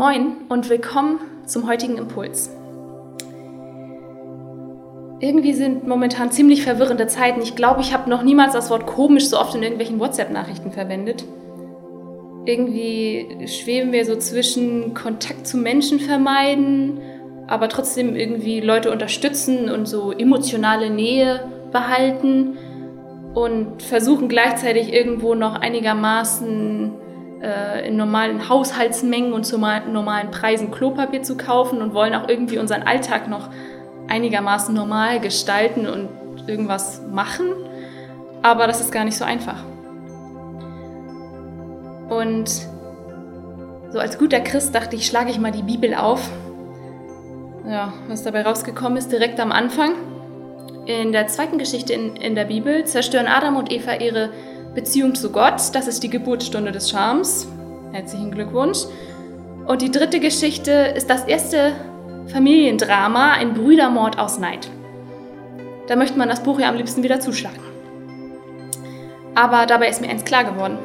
Moin und willkommen zum heutigen Impuls. Irgendwie sind momentan ziemlich verwirrende Zeiten. Ich glaube, ich habe noch niemals das Wort komisch so oft in irgendwelchen WhatsApp-Nachrichten verwendet. Irgendwie schweben wir so zwischen Kontakt zu Menschen vermeiden, aber trotzdem irgendwie Leute unterstützen und so emotionale Nähe behalten und versuchen gleichzeitig irgendwo noch einigermaßen äh, in normalen Haushaltsmengen und zu normalen Preisen Klopapier zu kaufen und wollen auch irgendwie unseren Alltag noch einigermaßen normal gestalten und irgendwas machen. Aber das ist gar nicht so einfach. Und so als guter Christ dachte ich, schlage ich mal die Bibel auf. Ja, was dabei rausgekommen ist, direkt am Anfang. In der zweiten Geschichte in, in der Bibel zerstören Adam und Eva ihre Beziehung zu Gott, das ist die Geburtsstunde des Charmes. Herzlichen Glückwunsch. Und die dritte Geschichte ist das erste Familiendrama, ein Brüdermord aus Neid. Da möchte man das Buch ja am liebsten wieder zuschlagen. Aber dabei ist mir eins klar geworden.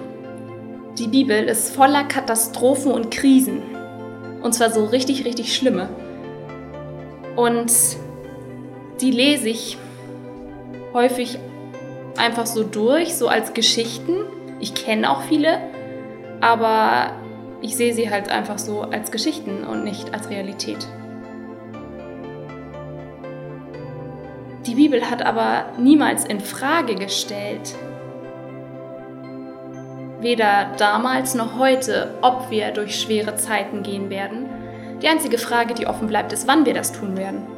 Die Bibel ist voller Katastrophen und Krisen. Und zwar so richtig, richtig schlimme. Und die lese ich häufig einfach so durch, so als Geschichten. Ich kenne auch viele, aber ich sehe sie halt einfach so als Geschichten und nicht als Realität. Die Bibel hat aber niemals in Frage gestellt, weder damals noch heute, ob wir durch schwere Zeiten gehen werden. Die einzige Frage, die offen bleibt, ist, wann wir das tun werden.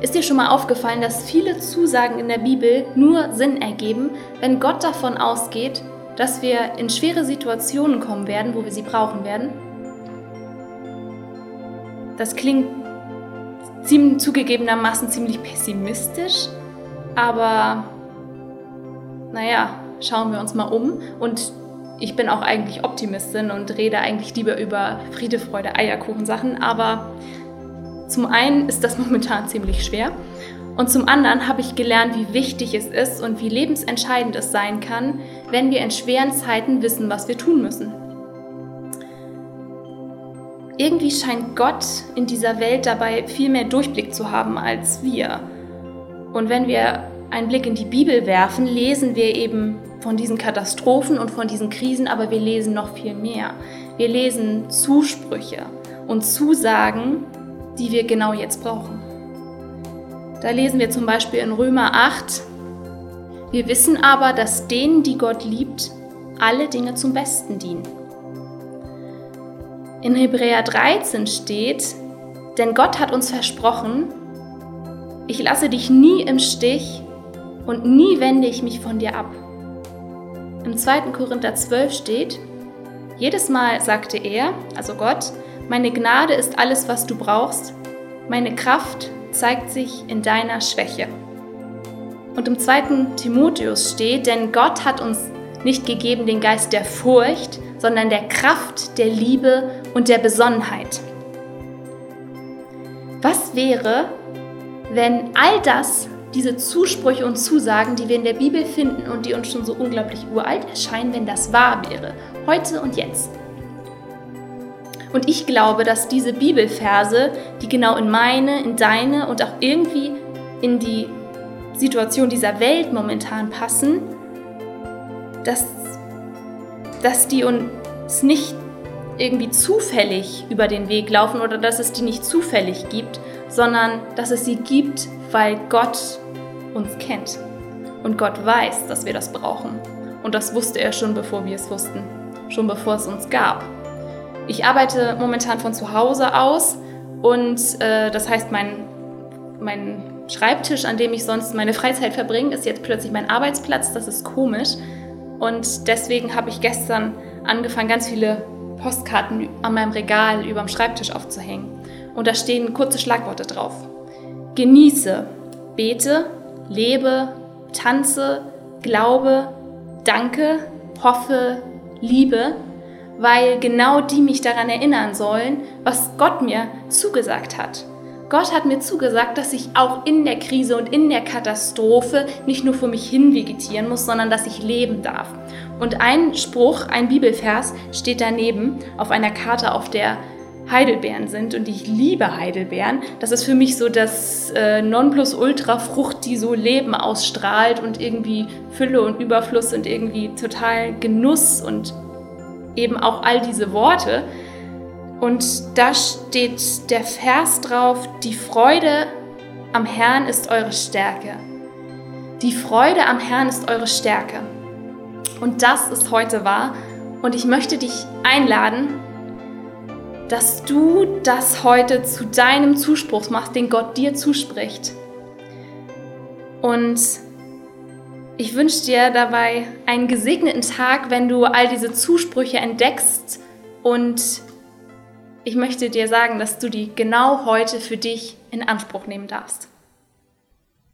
Ist dir schon mal aufgefallen, dass viele Zusagen in der Bibel nur Sinn ergeben, wenn Gott davon ausgeht, dass wir in schwere Situationen kommen werden, wo wir sie brauchen werden? Das klingt ziemlich, zugegebenermaßen ziemlich pessimistisch, aber naja, schauen wir uns mal um und ich bin auch eigentlich Optimistin und rede eigentlich lieber über Friede, Freude, Eierkuchen Sachen, aber zum einen ist das momentan ziemlich schwer und zum anderen habe ich gelernt, wie wichtig es ist und wie lebensentscheidend es sein kann, wenn wir in schweren Zeiten wissen, was wir tun müssen. Irgendwie scheint Gott in dieser Welt dabei viel mehr Durchblick zu haben als wir. Und wenn wir einen Blick in die Bibel werfen, lesen wir eben von diesen Katastrophen und von diesen Krisen, aber wir lesen noch viel mehr. Wir lesen Zusprüche und Zusagen, die wir genau jetzt brauchen. Da lesen wir zum Beispiel in Römer 8, wir wissen aber, dass denen, die Gott liebt, alle Dinge zum Besten dienen. In Hebräer 13 steht, denn Gott hat uns versprochen, ich lasse dich nie im Stich und nie wende ich mich von dir ab. Im 2. Korinther 12 steht, jedes Mal sagte er, also Gott, meine Gnade ist alles, was du brauchst. Meine Kraft zeigt sich in deiner Schwäche. Und im zweiten Timotheus steht, denn Gott hat uns nicht gegeben den Geist der Furcht, sondern der Kraft, der Liebe und der Besonnenheit. Was wäre, wenn all das, diese Zusprüche und Zusagen, die wir in der Bibel finden und die uns schon so unglaublich uralt erscheinen, wenn das wahr wäre, heute und jetzt? Und ich glaube, dass diese Bibelverse, die genau in meine, in deine und auch irgendwie in die Situation dieser Welt momentan passen, dass, dass die uns nicht irgendwie zufällig über den Weg laufen oder dass es die nicht zufällig gibt, sondern dass es sie gibt, weil Gott uns kennt. Und Gott weiß, dass wir das brauchen. Und das wusste er schon, bevor wir es wussten. Schon bevor es uns gab. Ich arbeite momentan von zu Hause aus und äh, das heißt, mein, mein Schreibtisch, an dem ich sonst meine Freizeit verbringe, ist jetzt plötzlich mein Arbeitsplatz. Das ist komisch. Und deswegen habe ich gestern angefangen, ganz viele Postkarten an meinem Regal über dem Schreibtisch aufzuhängen. Und da stehen kurze Schlagworte drauf. Genieße, bete, lebe, tanze, glaube, danke, hoffe, liebe weil genau die mich daran erinnern sollen, was Gott mir zugesagt hat. Gott hat mir zugesagt, dass ich auch in der Krise und in der Katastrophe nicht nur vor mich hin vegetieren muss, sondern dass ich leben darf. Und ein Spruch, ein Bibelvers steht daneben auf einer Karte, auf der Heidelbeeren sind und ich liebe Heidelbeeren. Das ist für mich so das äh, Nonplusultra-Frucht, die so Leben ausstrahlt und irgendwie Fülle und Überfluss und irgendwie total Genuss und eben auch all diese Worte. Und da steht der Vers drauf, die Freude am Herrn ist eure Stärke. Die Freude am Herrn ist eure Stärke. Und das ist heute wahr. Und ich möchte dich einladen, dass du das heute zu deinem Zuspruch machst, den Gott dir zuspricht. Und ich wünsche dir dabei einen gesegneten Tag, wenn du all diese Zusprüche entdeckst. Und ich möchte dir sagen, dass du die genau heute für dich in Anspruch nehmen darfst.